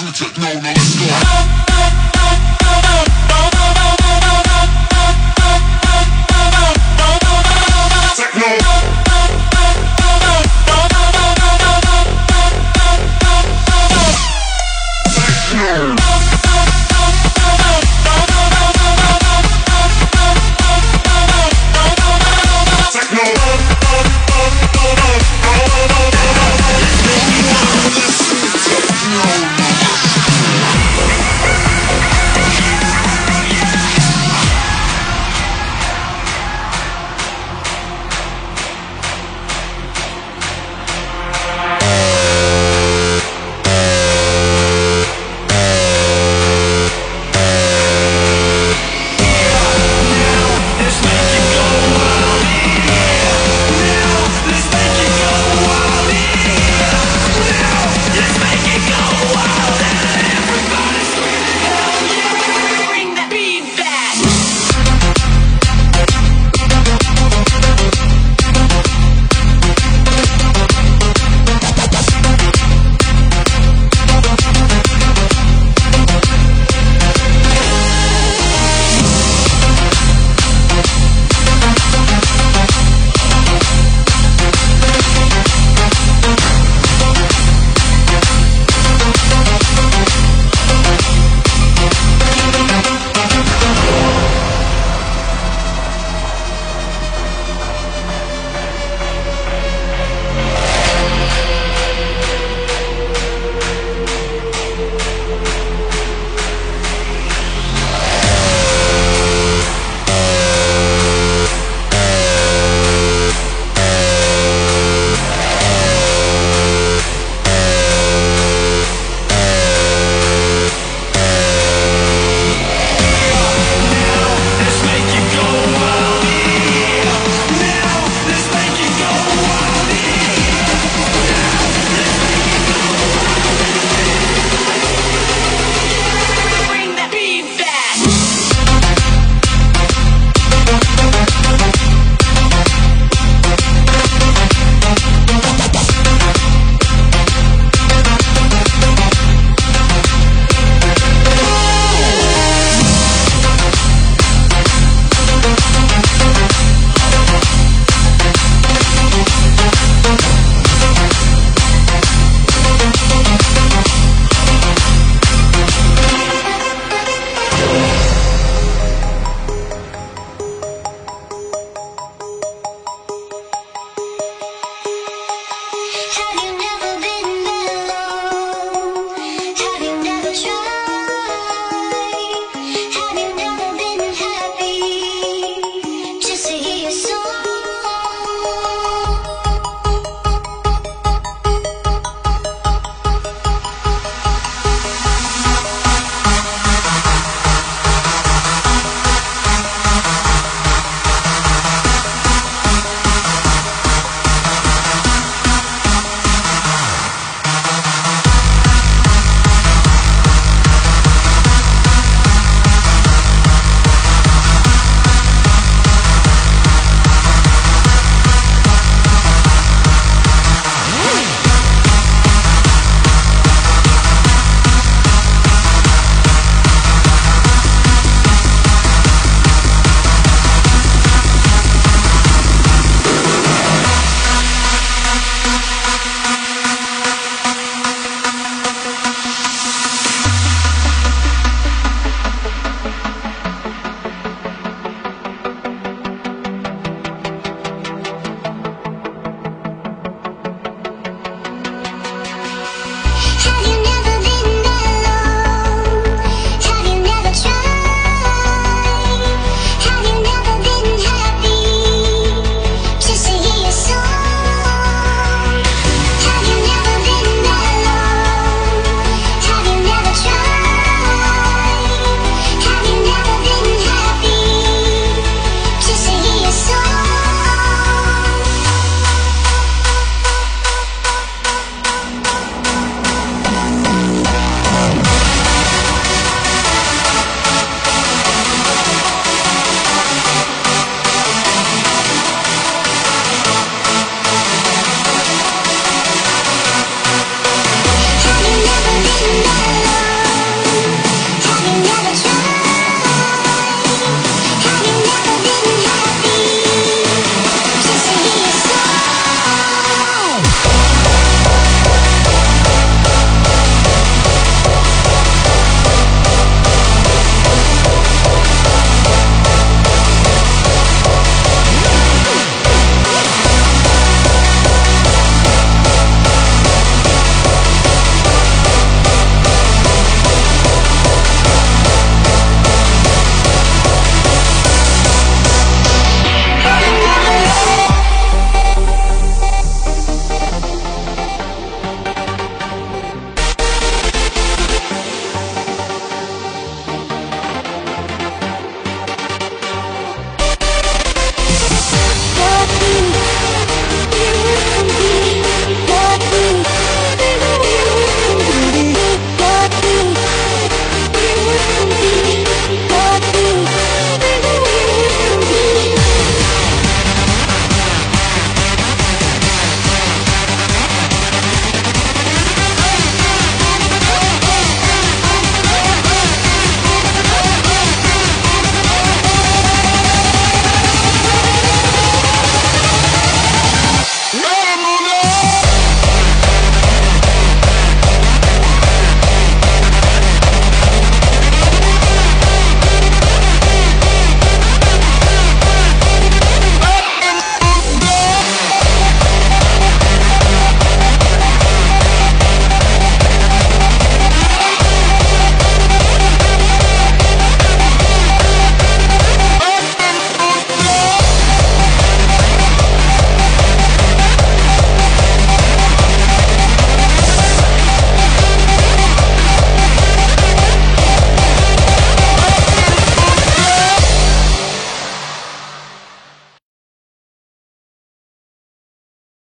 Listen to techno, no.